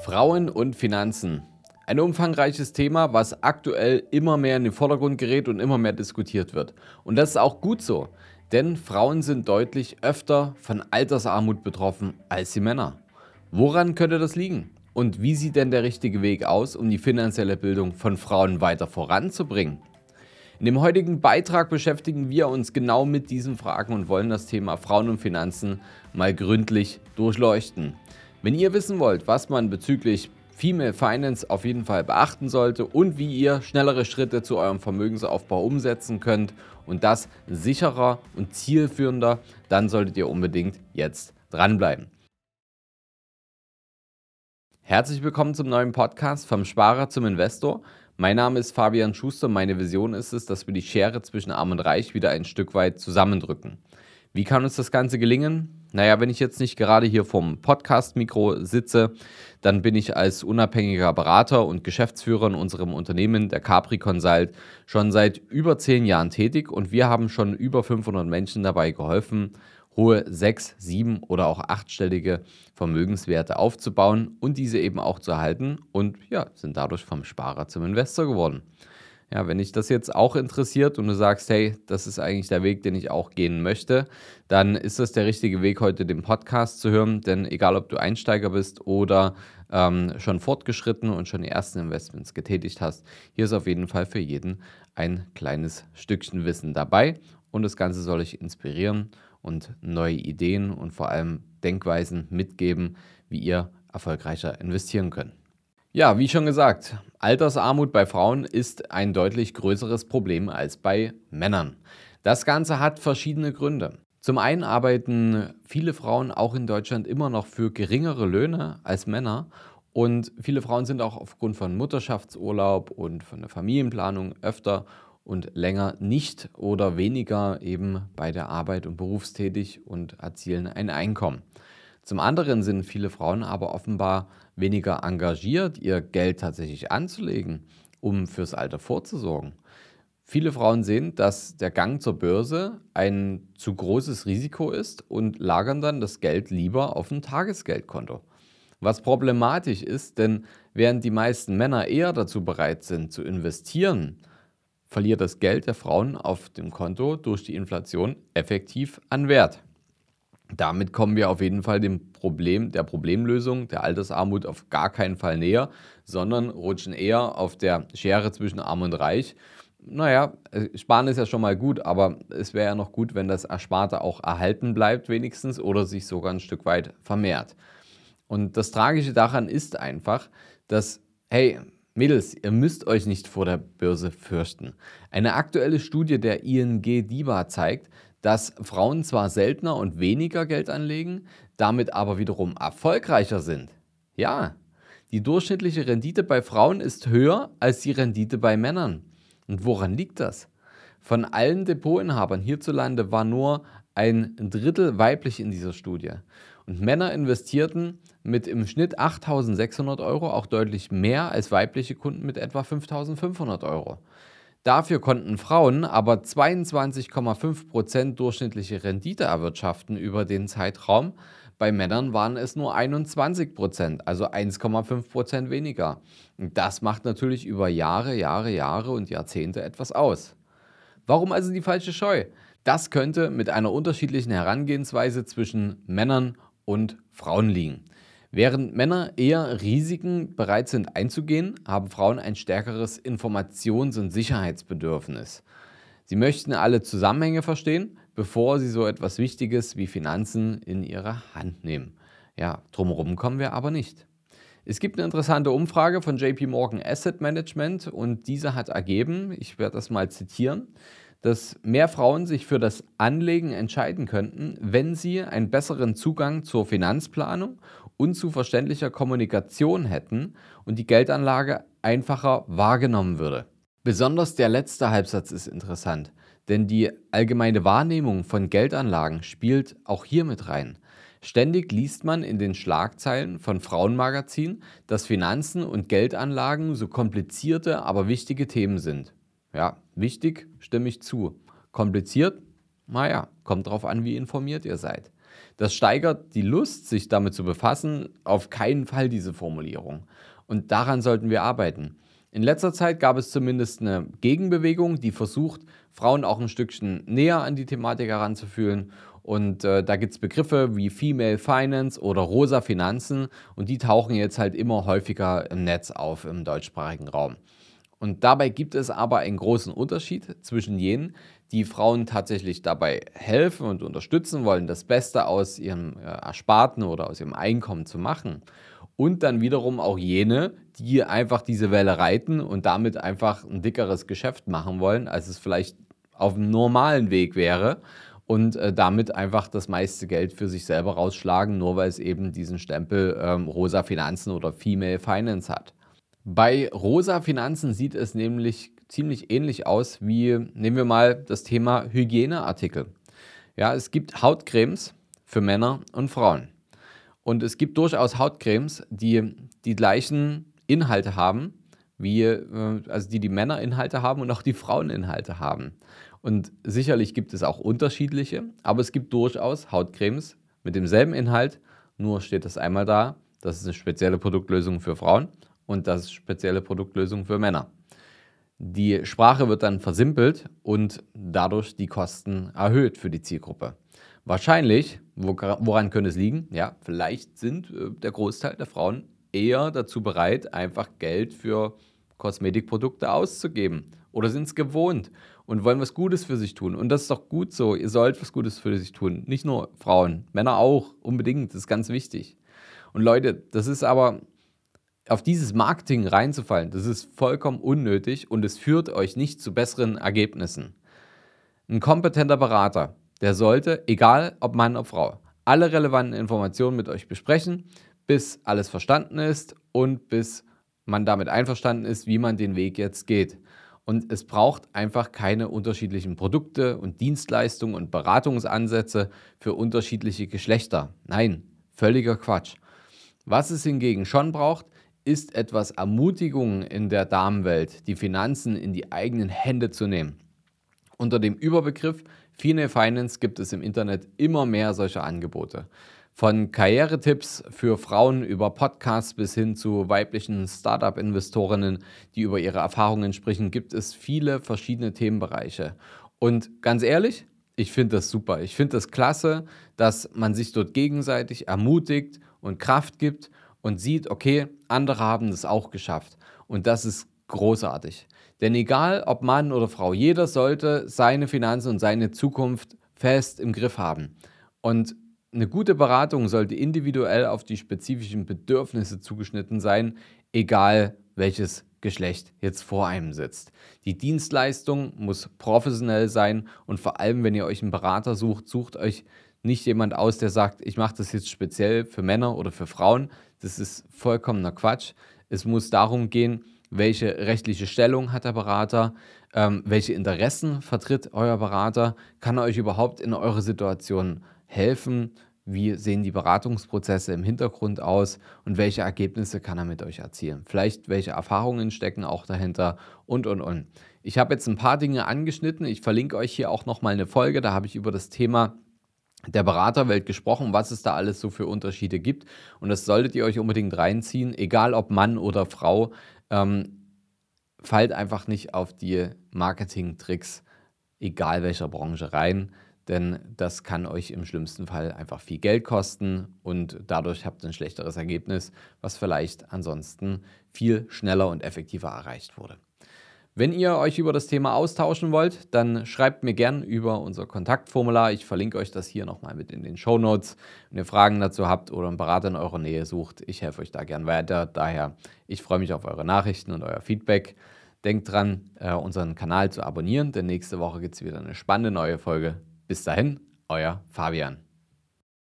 Frauen und Finanzen. Ein umfangreiches Thema, was aktuell immer mehr in den Vordergrund gerät und immer mehr diskutiert wird. Und das ist auch gut so, denn Frauen sind deutlich öfter von Altersarmut betroffen als die Männer. Woran könnte das liegen? Und wie sieht denn der richtige Weg aus, um die finanzielle Bildung von Frauen weiter voranzubringen? In dem heutigen Beitrag beschäftigen wir uns genau mit diesen Fragen und wollen das Thema Frauen und Finanzen mal gründlich durchleuchten. Wenn ihr wissen wollt, was man bezüglich Female Finance auf jeden Fall beachten sollte und wie ihr schnellere Schritte zu eurem Vermögensaufbau umsetzen könnt und das sicherer und zielführender, dann solltet ihr unbedingt jetzt dranbleiben. Herzlich willkommen zum neuen Podcast vom Sparer zum Investor. Mein Name ist Fabian Schuster. Meine Vision ist es, dass wir die Schere zwischen Arm und Reich wieder ein Stück weit zusammendrücken. Wie kann uns das Ganze gelingen? Naja, wenn ich jetzt nicht gerade hier vom Podcast-Mikro sitze, dann bin ich als unabhängiger Berater und Geschäftsführer in unserem Unternehmen, der Capri Consult, schon seit über zehn Jahren tätig und wir haben schon über 500 Menschen dabei geholfen, hohe sechs, sieben oder auch achtstellige Vermögenswerte aufzubauen und diese eben auch zu erhalten und ja, sind dadurch vom Sparer zum Investor geworden. Ja, wenn dich das jetzt auch interessiert und du sagst, hey, das ist eigentlich der Weg, den ich auch gehen möchte, dann ist das der richtige Weg, heute den Podcast zu hören. Denn egal, ob du Einsteiger bist oder ähm, schon fortgeschritten und schon die ersten Investments getätigt hast, hier ist auf jeden Fall für jeden ein kleines Stückchen Wissen dabei. Und das Ganze soll dich inspirieren und neue Ideen und vor allem Denkweisen mitgeben, wie ihr erfolgreicher investieren könnt. Ja, wie schon gesagt, Altersarmut bei Frauen ist ein deutlich größeres Problem als bei Männern. Das Ganze hat verschiedene Gründe. Zum einen arbeiten viele Frauen auch in Deutschland immer noch für geringere Löhne als Männer und viele Frauen sind auch aufgrund von Mutterschaftsurlaub und von der Familienplanung öfter und länger nicht oder weniger eben bei der Arbeit und berufstätig und erzielen ein Einkommen. Zum anderen sind viele Frauen aber offenbar weniger engagiert, ihr Geld tatsächlich anzulegen, um fürs Alter vorzusorgen. Viele Frauen sehen, dass der Gang zur Börse ein zu großes Risiko ist und lagern dann das Geld lieber auf ein Tagesgeldkonto. Was problematisch ist, denn während die meisten Männer eher dazu bereit sind zu investieren, verliert das Geld der Frauen auf dem Konto durch die Inflation effektiv an Wert. Damit kommen wir auf jeden Fall dem Problem, der Problemlösung der Altersarmut auf gar keinen Fall näher, sondern rutschen eher auf der Schere zwischen Arm und Reich. Naja, äh, sparen ist ja schon mal gut, aber es wäre ja noch gut, wenn das Ersparte auch erhalten bleibt wenigstens oder sich sogar ein Stück weit vermehrt. Und das Tragische daran ist einfach, dass, hey, Mädels, ihr müsst euch nicht vor der Börse fürchten. Eine aktuelle Studie der ING DIBA zeigt, dass Frauen zwar seltener und weniger Geld anlegen, damit aber wiederum erfolgreicher sind. Ja, die durchschnittliche Rendite bei Frauen ist höher als die Rendite bei Männern. Und woran liegt das? Von allen Depotinhabern hierzulande war nur ein Drittel weiblich in dieser Studie. Und Männer investierten mit im Schnitt 8.600 Euro auch deutlich mehr als weibliche Kunden mit etwa 5.500 Euro. Dafür konnten Frauen aber 22,5% durchschnittliche Rendite erwirtschaften über den Zeitraum. Bei Männern waren es nur 21%, also 1,5% weniger. Das macht natürlich über Jahre, Jahre, Jahre und Jahrzehnte etwas aus. Warum also die falsche Scheu? Das könnte mit einer unterschiedlichen Herangehensweise zwischen Männern und Frauen liegen. Während Männer eher Risiken bereit sind einzugehen, haben Frauen ein stärkeres Informations- und Sicherheitsbedürfnis. Sie möchten alle Zusammenhänge verstehen, bevor sie so etwas Wichtiges wie Finanzen in ihre Hand nehmen. Ja, drumherum kommen wir aber nicht. Es gibt eine interessante Umfrage von JP Morgan Asset Management und diese hat ergeben, ich werde das mal zitieren, dass mehr Frauen sich für das Anlegen entscheiden könnten, wenn sie einen besseren Zugang zur Finanzplanung und zu verständlicher Kommunikation hätten und die Geldanlage einfacher wahrgenommen würde. Besonders der letzte Halbsatz ist interessant, denn die allgemeine Wahrnehmung von Geldanlagen spielt auch hier mit rein. Ständig liest man in den Schlagzeilen von Frauenmagazinen, dass Finanzen und Geldanlagen so komplizierte, aber wichtige Themen sind. Ja, wichtig, stimme ich zu. Kompliziert? Naja, kommt drauf an, wie informiert ihr seid. Das steigert die Lust, sich damit zu befassen, auf keinen Fall diese Formulierung. Und daran sollten wir arbeiten. In letzter Zeit gab es zumindest eine Gegenbewegung, die versucht, Frauen auch ein Stückchen näher an die Thematik heranzufühlen. Und äh, da gibt es Begriffe wie Female Finance oder rosa Finanzen und die tauchen jetzt halt immer häufiger im Netz auf im deutschsprachigen Raum. Und dabei gibt es aber einen großen Unterschied zwischen jenen, die Frauen tatsächlich dabei helfen und unterstützen wollen, das Beste aus ihrem äh, Ersparten oder aus ihrem Einkommen zu machen. Und dann wiederum auch jene, die einfach diese Welle reiten und damit einfach ein dickeres Geschäft machen wollen, als es vielleicht auf einem normalen Weg wäre und äh, damit einfach das meiste Geld für sich selber rausschlagen, nur weil es eben diesen Stempel ähm, rosa Finanzen oder Female Finance hat. Bei rosa Finanzen sieht es nämlich ziemlich ähnlich aus wie, nehmen wir mal das Thema Hygieneartikel. Ja, es gibt Hautcremes für Männer und Frauen. Und es gibt durchaus Hautcremes, die die gleichen Inhalte haben, wie, äh, also die die Männer Inhalte haben und auch die Frauen Inhalte haben. Und sicherlich gibt es auch unterschiedliche, aber es gibt durchaus Hautcremes mit demselben Inhalt, nur steht das einmal da, das ist eine spezielle Produktlösung für Frauen und das ist spezielle Produktlösung für Männer. Die Sprache wird dann versimpelt und dadurch die Kosten erhöht für die Zielgruppe. Wahrscheinlich, woran könnte es liegen? Ja, vielleicht sind äh, der Großteil der Frauen eher dazu bereit, einfach Geld für Kosmetikprodukte auszugeben oder sind es gewohnt und wollen was Gutes für sich tun. Und das ist doch gut so. Ihr sollt was Gutes für sich tun. Nicht nur Frauen, Männer auch, unbedingt. Das ist ganz wichtig. Und Leute, das ist aber auf dieses Marketing reinzufallen, das ist vollkommen unnötig und es führt euch nicht zu besseren Ergebnissen. Ein kompetenter Berater, der sollte, egal ob Mann oder Frau, alle relevanten Informationen mit euch besprechen, bis alles verstanden ist und bis man damit einverstanden ist, wie man den Weg jetzt geht. Und es braucht einfach keine unterschiedlichen Produkte und Dienstleistungen und Beratungsansätze für unterschiedliche Geschlechter. Nein, völliger Quatsch. Was es hingegen schon braucht, ist etwas Ermutigung in der Damenwelt, die Finanzen in die eigenen Hände zu nehmen. Unter dem Überbegriff Female Finance gibt es im Internet immer mehr solcher Angebote. Von Karrieretipps für Frauen über Podcasts bis hin zu weiblichen Startup-Investorinnen, die über ihre Erfahrungen sprechen, gibt es viele verschiedene Themenbereiche. Und ganz ehrlich, ich finde das super. Ich finde das klasse, dass man sich dort gegenseitig ermutigt und Kraft gibt und sieht, okay, andere haben das auch geschafft. Und das ist großartig. Denn egal ob Mann oder Frau, jeder sollte seine Finanzen und seine Zukunft fest im Griff haben. Und eine gute Beratung sollte individuell auf die spezifischen Bedürfnisse zugeschnitten sein, egal welches Geschlecht jetzt vor einem sitzt. Die Dienstleistung muss professionell sein und vor allem, wenn ihr euch einen Berater sucht, sucht euch nicht jemand aus, der sagt, ich mache das jetzt speziell für Männer oder für Frauen. Das ist vollkommener Quatsch. Es muss darum gehen, welche rechtliche Stellung hat der Berater, ähm, welche Interessen vertritt euer Berater, kann er euch überhaupt in eure Situation helfen, wie sehen die Beratungsprozesse im Hintergrund aus und welche Ergebnisse kann er mit euch erzielen. Vielleicht welche Erfahrungen stecken auch dahinter und, und, und. Ich habe jetzt ein paar Dinge angeschnitten. Ich verlinke euch hier auch nochmal eine Folge. Da habe ich über das Thema der Beraterwelt gesprochen, was es da alles so für Unterschiede gibt. Und das solltet ihr euch unbedingt reinziehen, egal ob Mann oder Frau. Ähm, fallt einfach nicht auf die Marketing-Tricks, egal welcher Branche rein, denn das kann euch im schlimmsten Fall einfach viel Geld kosten und dadurch habt ihr ein schlechteres Ergebnis, was vielleicht ansonsten viel schneller und effektiver erreicht wurde. Wenn ihr euch über das Thema austauschen wollt, dann schreibt mir gern über unser Kontaktformular. Ich verlinke euch das hier nochmal mit in den Show Notes. Wenn ihr Fragen dazu habt oder einen Berater in eurer Nähe sucht, ich helfe euch da gern weiter. Daher, ich freue mich auf eure Nachrichten und euer Feedback. Denkt dran, äh, unseren Kanal zu abonnieren, denn nächste Woche gibt es wieder eine spannende neue Folge. Bis dahin, euer Fabian.